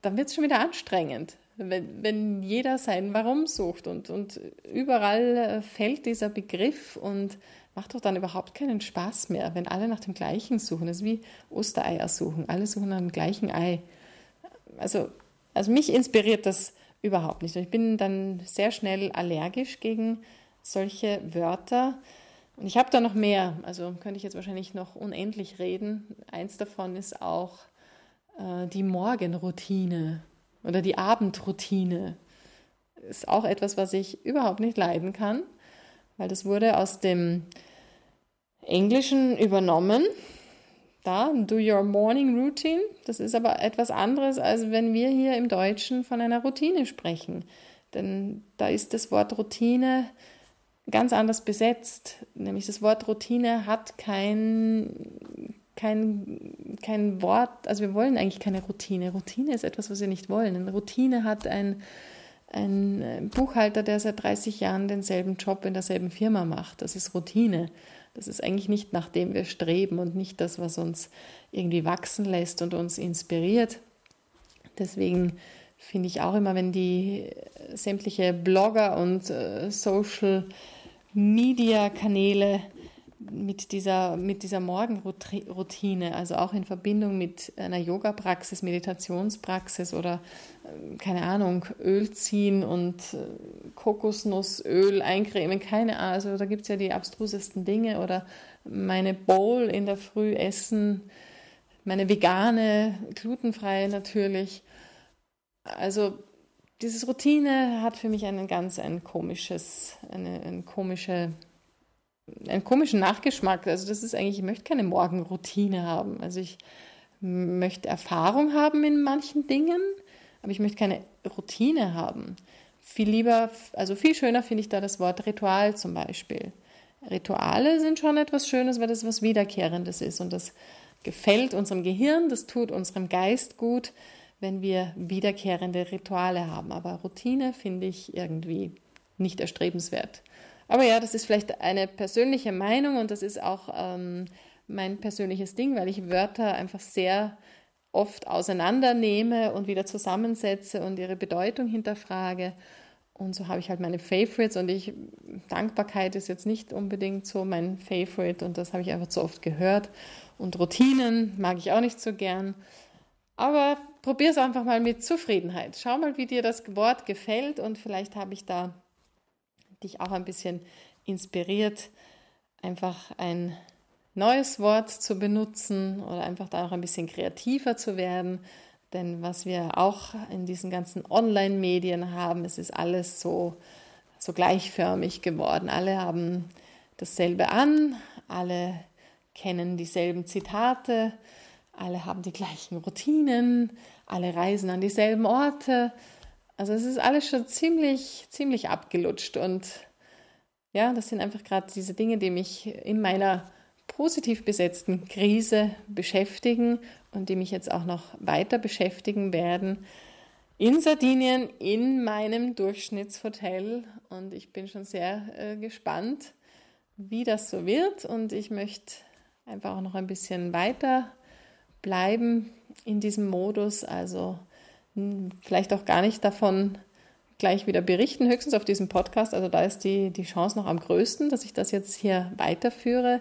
dann wird es schon wieder anstrengend, wenn, wenn jeder sein Warum sucht und, und überall äh, fällt dieser Begriff und macht doch dann überhaupt keinen Spaß mehr, wenn alle nach dem gleichen suchen. Das ist wie Ostereier suchen. Alle suchen nach dem gleichen Ei. Also, also mich inspiriert das überhaupt nicht. Ich bin dann sehr schnell allergisch gegen solche Wörter. Und ich habe da noch mehr, also könnte ich jetzt wahrscheinlich noch unendlich reden. Eins davon ist auch äh, die Morgenroutine oder die Abendroutine. Ist auch etwas, was ich überhaupt nicht leiden kann weil das wurde aus dem Englischen übernommen. Da, do your morning routine. Das ist aber etwas anderes, als wenn wir hier im Deutschen von einer Routine sprechen. Denn da ist das Wort Routine ganz anders besetzt. Nämlich das Wort Routine hat kein, kein, kein Wort, also wir wollen eigentlich keine Routine. Routine ist etwas, was wir nicht wollen. Eine Routine hat ein, ein äh, Buchhalter, der seit 30 Jahren denselben Job in derselben Firma macht. Das ist Routine. Das ist eigentlich nicht, nach dem wir streben und nicht das, was uns irgendwie wachsen lässt und uns inspiriert. Deswegen finde ich auch immer, wenn die äh, sämtliche Blogger und äh, Social Media Kanäle mit dieser, mit dieser Morgenroutine, also auch in Verbindung mit einer Yoga-Praxis, Meditationspraxis oder, äh, keine Ahnung, Öl ziehen und äh, Kokosnussöl eincremen, keine Ahnung, also da gibt es ja die abstrusesten Dinge oder meine Bowl in der Früh essen, meine vegane, glutenfreie natürlich. Also dieses Routine hat für mich einen ganz ein komisches, eine, eine komische einen komischen Nachgeschmack. Also das ist eigentlich, ich möchte keine Morgenroutine haben. Also ich möchte Erfahrung haben in manchen Dingen, aber ich möchte keine Routine haben. Viel lieber, also viel schöner finde ich da das Wort Ritual zum Beispiel. Rituale sind schon etwas Schönes, weil das was Wiederkehrendes ist und das gefällt unserem Gehirn, das tut unserem Geist gut, wenn wir wiederkehrende Rituale haben. Aber Routine finde ich irgendwie nicht erstrebenswert. Aber ja, das ist vielleicht eine persönliche Meinung und das ist auch ähm, mein persönliches Ding, weil ich Wörter einfach sehr oft auseinandernehme und wieder zusammensetze und ihre Bedeutung hinterfrage. Und so habe ich halt meine Favorites und ich, Dankbarkeit ist jetzt nicht unbedingt so mein Favorite und das habe ich einfach zu oft gehört. Und Routinen mag ich auch nicht so gern. Aber probier es einfach mal mit Zufriedenheit. Schau mal, wie dir das Wort gefällt und vielleicht habe ich da dich auch ein bisschen inspiriert, einfach ein neues Wort zu benutzen oder einfach da auch ein bisschen kreativer zu werden. Denn was wir auch in diesen ganzen Online-Medien haben, es ist alles so, so gleichförmig geworden. Alle haben dasselbe an, alle kennen dieselben Zitate, alle haben die gleichen Routinen, alle reisen an dieselben Orte. Also es ist alles schon ziemlich, ziemlich abgelutscht und ja, das sind einfach gerade diese Dinge, die mich in meiner positiv besetzten Krise beschäftigen und die mich jetzt auch noch weiter beschäftigen werden. In Sardinien, in meinem Durchschnittshotel. Und ich bin schon sehr äh, gespannt, wie das so wird. Und ich möchte einfach auch noch ein bisschen weiter bleiben in diesem Modus. Also vielleicht auch gar nicht davon gleich wieder berichten, höchstens auf diesem Podcast. Also da ist die, die Chance noch am größten, dass ich das jetzt hier weiterführe.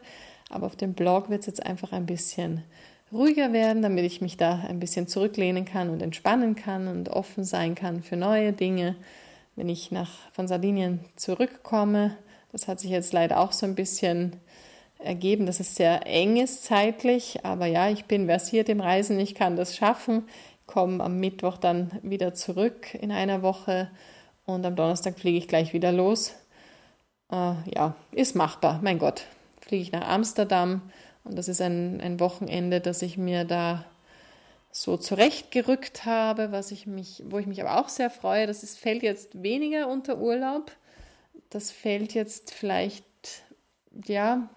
Aber auf dem Blog wird es jetzt einfach ein bisschen ruhiger werden, damit ich mich da ein bisschen zurücklehnen kann und entspannen kann und offen sein kann für neue Dinge. Wenn ich nach, von Sardinien zurückkomme, das hat sich jetzt leider auch so ein bisschen ergeben, dass es sehr eng ist zeitlich. Aber ja, ich bin versiert im Reisen, ich kann das schaffen komme am Mittwoch dann wieder zurück in einer Woche und am Donnerstag fliege ich gleich wieder los. Äh, ja, ist machbar, mein Gott. Fliege ich nach Amsterdam und das ist ein, ein Wochenende, das ich mir da so zurechtgerückt habe, was ich mich, wo ich mich aber auch sehr freue. Das ist, fällt jetzt weniger unter Urlaub. Das fällt jetzt vielleicht, ja,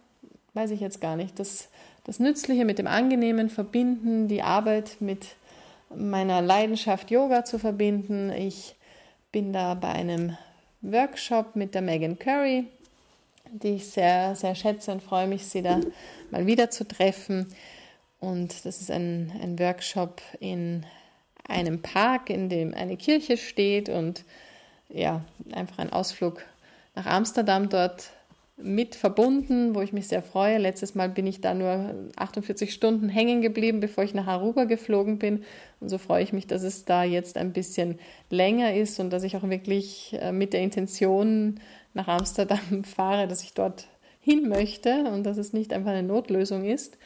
weiß ich jetzt gar nicht. Das, das Nützliche mit dem Angenehmen verbinden, die Arbeit mit meiner Leidenschaft Yoga zu verbinden. Ich bin da bei einem Workshop mit der Megan Curry, die ich sehr, sehr schätze und freue mich, sie da mal wieder zu treffen. Und das ist ein, ein Workshop in einem Park, in dem eine Kirche steht und ja, einfach ein Ausflug nach Amsterdam dort mit verbunden, wo ich mich sehr freue. Letztes Mal bin ich da nur 48 Stunden hängen geblieben, bevor ich nach Aruba geflogen bin. Und so freue ich mich, dass es da jetzt ein bisschen länger ist und dass ich auch wirklich äh, mit der Intention nach Amsterdam fahre, dass ich dort hin möchte und dass es nicht einfach eine Notlösung ist.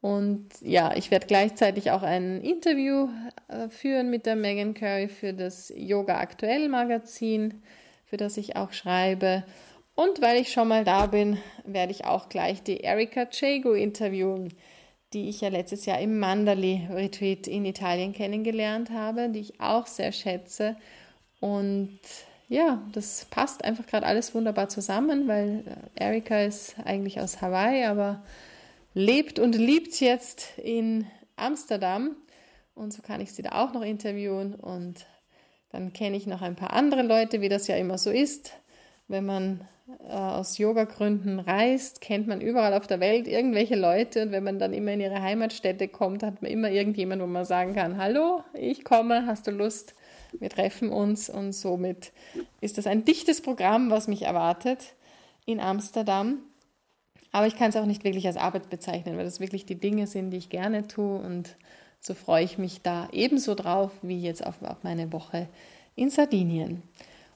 Und ja, ich werde gleichzeitig auch ein Interview äh, führen mit der Megan Curry für das Yoga Aktuell Magazin, für das ich auch schreibe. Und weil ich schon mal da bin, werde ich auch gleich die Erika Chego interviewen, die ich ja letztes Jahr im Mandali Retreat in Italien kennengelernt habe, die ich auch sehr schätze. Und ja, das passt einfach gerade alles wunderbar zusammen, weil äh, Erika ist eigentlich aus Hawaii, aber lebt und liebt jetzt in Amsterdam. Und so kann ich sie da auch noch interviewen. Und dann kenne ich noch ein paar andere Leute, wie das ja immer so ist. Wenn man aus Yoga-Gründen reist, kennt man überall auf der Welt irgendwelche Leute und wenn man dann immer in ihre Heimatstätte kommt, hat man immer irgendjemand, wo man sagen kann, hallo, ich komme, hast du Lust? Wir treffen uns und somit ist das ein dichtes Programm, was mich erwartet in Amsterdam. Aber ich kann es auch nicht wirklich als Arbeit bezeichnen, weil das wirklich die Dinge sind, die ich gerne tue und so freue ich mich da ebenso drauf wie jetzt auf meine Woche in Sardinien.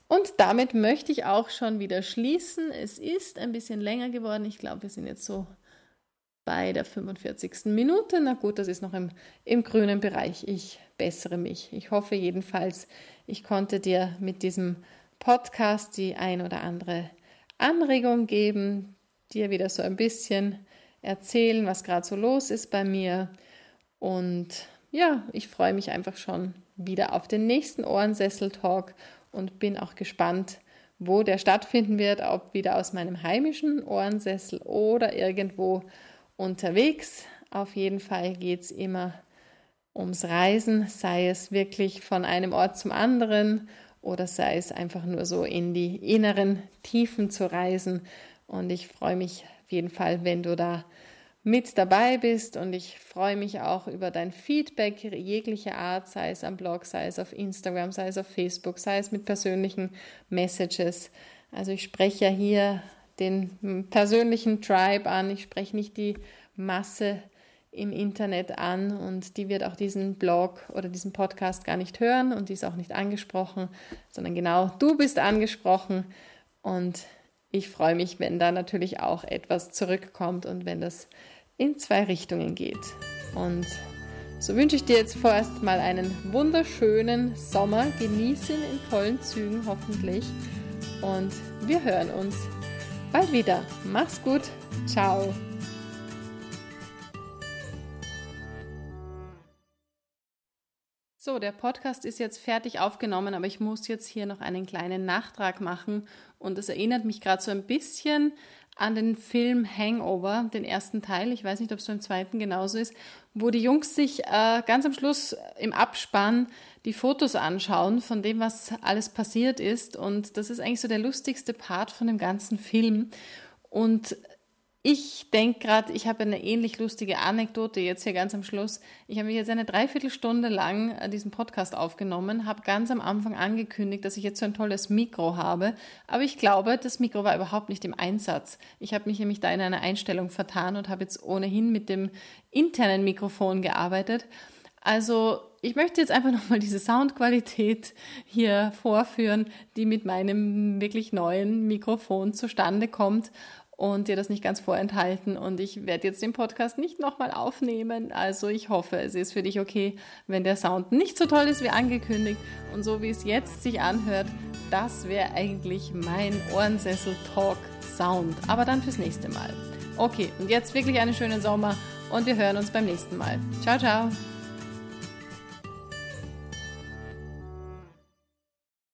Und damit möchte ich auch schon wieder schließen. Es ist ein bisschen länger geworden. Ich glaube, wir sind jetzt so bei der 45. Minute. Na gut, das ist noch im, im grünen Bereich. Ich bessere mich. Ich hoffe jedenfalls, ich konnte dir mit diesem Podcast die ein oder andere Anregung geben, dir wieder so ein bisschen erzählen, was gerade so los ist bei mir. Und ja, ich freue mich einfach schon wieder auf den nächsten Ohrensessel-Talk und bin auch gespannt, wo der stattfinden wird, ob wieder aus meinem heimischen Ohrensessel oder irgendwo unterwegs. Auf jeden Fall geht es immer ums Reisen, sei es wirklich von einem Ort zum anderen oder sei es einfach nur so in die inneren Tiefen zu reisen. Und ich freue mich auf jeden Fall, wenn du da mit dabei bist. Und ich freue mich auch über dein Feedback jeglicher Art, sei es am Blog, sei es auf Instagram, sei es auf Facebook, sei es mit persönlichen Messages. Also ich spreche ja hier den persönlichen Tribe an, ich spreche nicht die Masse im Internet an. Und die wird auch diesen Blog oder diesen Podcast gar nicht hören. Und die ist auch nicht angesprochen, sondern genau du bist angesprochen. Und ich freue mich, wenn da natürlich auch etwas zurückkommt und wenn das in zwei Richtungen geht. Und so wünsche ich dir jetzt vorerst mal einen wunderschönen Sommer. Genieße ihn in vollen Zügen hoffentlich. Und wir hören uns bald wieder. Mach's gut. Ciao. So, der Podcast ist jetzt fertig aufgenommen, aber ich muss jetzt hier noch einen kleinen Nachtrag machen und es erinnert mich gerade so ein bisschen an den Film Hangover, den ersten Teil. Ich weiß nicht, ob es beim zweiten genauso ist, wo die Jungs sich äh, ganz am Schluss im Abspann die Fotos anschauen von dem, was alles passiert ist. Und das ist eigentlich so der lustigste Part von dem ganzen Film. Und ich denke gerade, ich habe eine ähnlich lustige Anekdote jetzt hier ganz am Schluss. Ich habe mich jetzt eine Dreiviertelstunde lang äh, diesen Podcast aufgenommen, habe ganz am Anfang angekündigt, dass ich jetzt so ein tolles Mikro habe. Aber ich glaube, das Mikro war überhaupt nicht im Einsatz. Ich habe mich nämlich da in einer Einstellung vertan und habe jetzt ohnehin mit dem internen Mikrofon gearbeitet. Also ich möchte jetzt einfach nochmal diese Soundqualität hier vorführen, die mit meinem wirklich neuen Mikrofon zustande kommt und dir das nicht ganz vorenthalten. Und ich werde jetzt den Podcast nicht nochmal aufnehmen. Also ich hoffe, es ist für dich okay, wenn der Sound nicht so toll ist wie angekündigt. Und so wie es jetzt sich anhört, das wäre eigentlich mein Ohrensessel-Talk-Sound. Aber dann fürs nächste Mal. Okay, und jetzt wirklich einen schönen Sommer und wir hören uns beim nächsten Mal. Ciao, ciao.